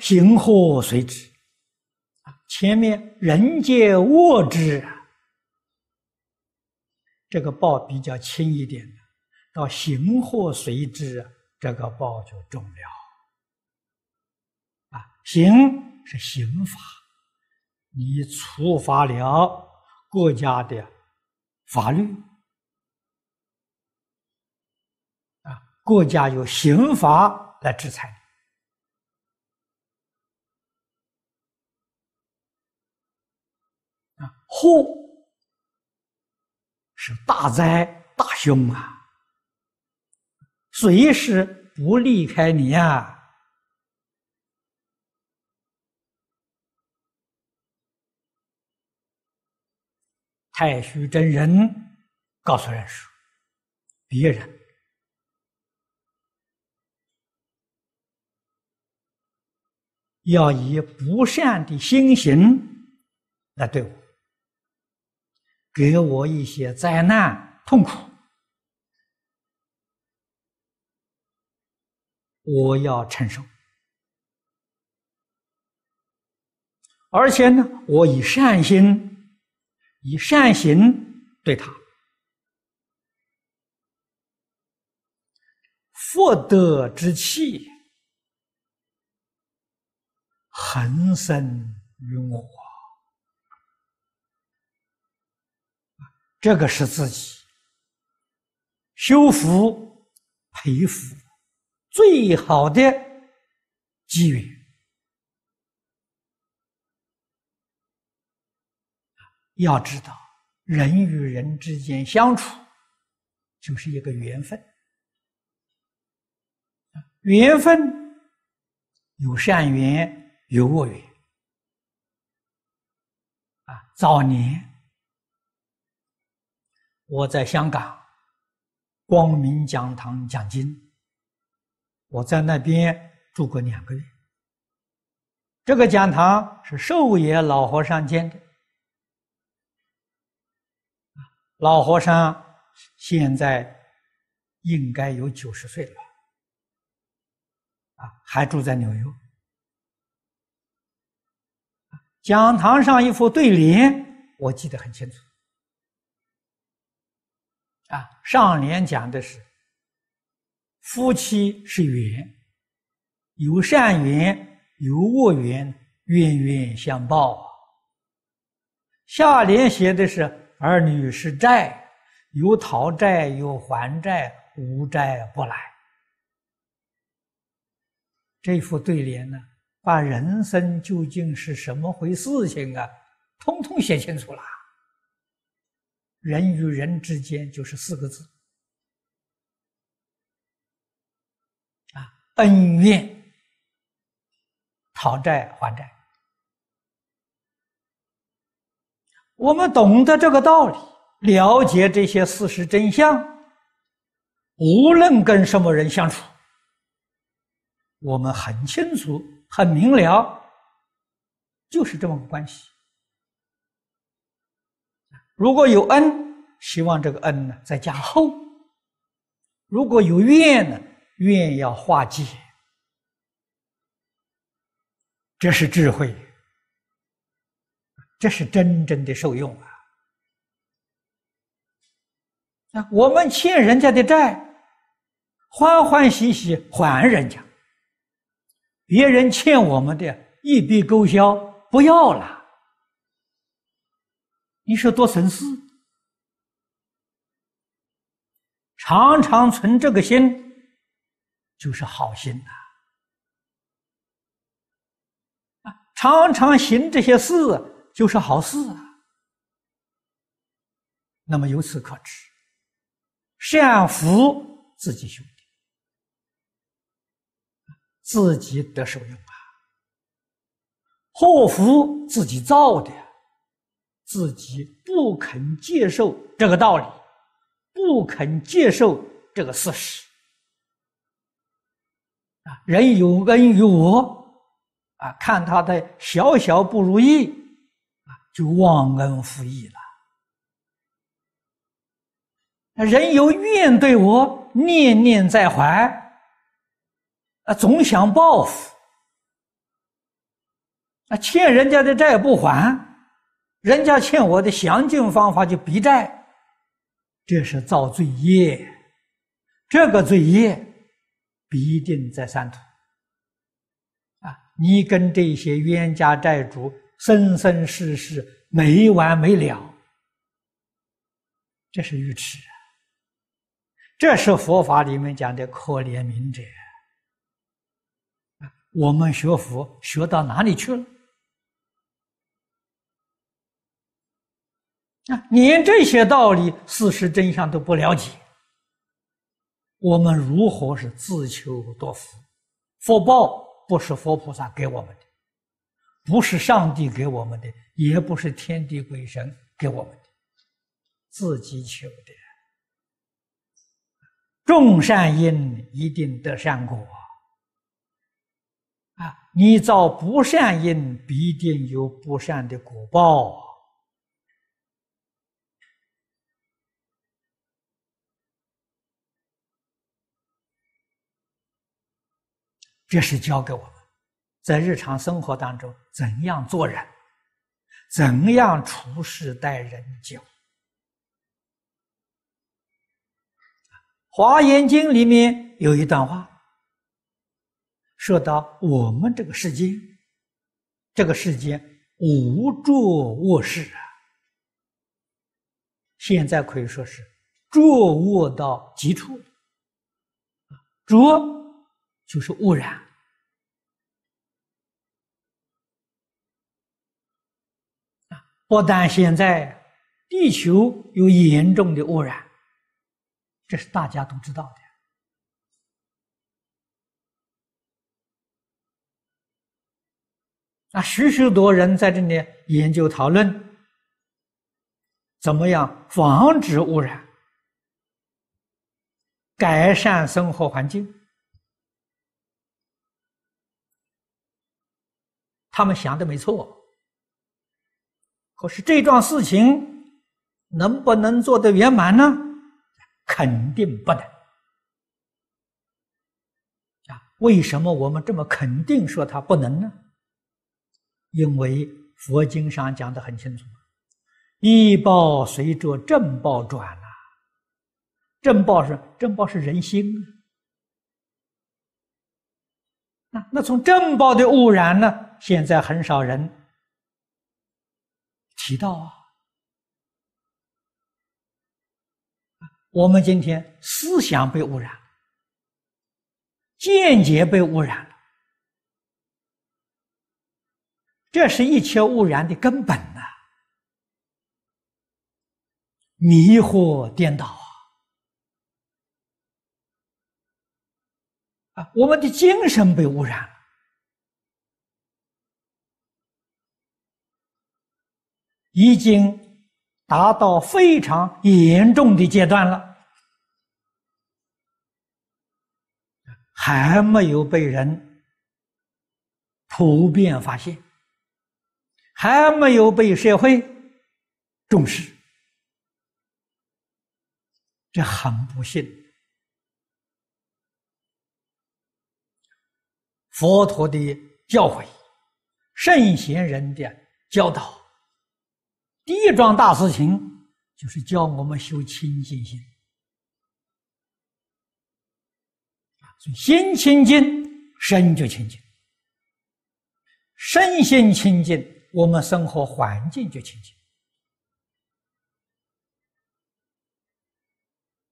行祸随之。前面人皆恶之，这个报比较轻一点的，到行祸随之，这个报就重了。啊，刑是刑法，你触发了国家的法律。啊国家有刑法来制裁你啊！祸是大灾大凶啊，随时不离开你呀。太虚真人告诉人说：“别人。”要以不善的心行来对我，给我一些灾难痛苦，我要承受。而且呢，我以善心、以善行对他，福德之气。恒生于我，这个是自己修福、培福最好的机缘。要知道，人与人之间相处，就是一个缘分，缘分有善缘。有恶缘啊！早年我在香港光明讲堂讲经，我在那边住过两个月。这个讲堂是寿野老和尚建的，老和尚现在应该有九十岁了，啊，还住在纽约。讲堂上一副对联，我记得很清楚。啊，上联讲的是“夫妻是缘，有善缘，有恶缘，冤冤相报啊”。下联写的是“儿女是债，有讨债有还债，无债不来”。这副对联呢？把人生究竟是什么回事情啊，通通写清楚了。人与人之间就是四个字：啊，恩怨、讨债还债。我们懂得这个道理，了解这些事实真相，无论跟什么人相处，我们很清楚。很明了，就是这么个关系。如果有恩，希望这个恩呢再加厚；如果有怨呢，怨要化解。这是智慧，这是真正的受用啊！啊，我们欠人家的债，欢欢喜喜还人家。别人欠我们的一笔勾销，不要了。你说多省事？常常存这个心，就是好心呐。啊，常常行这些事，就是好事啊。那么由此可知，善福自己修。自己得受用啊，祸福自己造的，自己不肯接受这个道理，不肯接受这个事实啊。人有恩于我啊，看他的小小不如意啊，就忘恩负义了。人有怨对我，念念在怀。啊，总想报复，那欠人家的债不还，人家欠我的详尽方法就逼债，这是造罪业，这个罪业必定在三途。啊，你跟这些冤家债主生生世世没完没了，这是愚痴啊！这是佛法里面讲的可怜悯者。我们学佛学到哪里去了？啊，连这些道理、事实真相都不了解，我们如何是自求多福？福报不是佛菩萨给我们的，不是上帝给我们的，也不是天地鬼神给我们的，自己求的。种善因一定得善果。啊！你造不善因，必定有不善的果报。这是教给我们，在日常生活当中怎样做人，怎样处事待人交。《华严经》里面有一段话。说到我们这个世间，这个世间无着卧事啊，现在可以说是着卧到极处着就是污染啊，不但现在地球有严重的污染，这是大家都知道的。啊，许许多人在这里研究讨论，怎么样防止污染、改善生活环境？他们想的没错，可是这桩事情能不能做得圆满呢？肯定不能。啊，为什么我们这么肯定说它不能呢？因为佛经上讲的很清楚，一报随着正报转啊，正报是正报是人心啊，那从正报的污染呢，现在很少人提到啊。我们今天思想被污染，见解被污染。这是一切污染的根本呐，迷惑颠倒啊！啊，我们的精神被污染，已经达到非常严重的阶段了，还没有被人普遍发现。还没有被社会重视，这很不幸。佛陀的教诲，圣贤人的教导，第一桩大事情就是教我们修清净心。所以心清净，身就清净；身心清净。我们生活环境就清净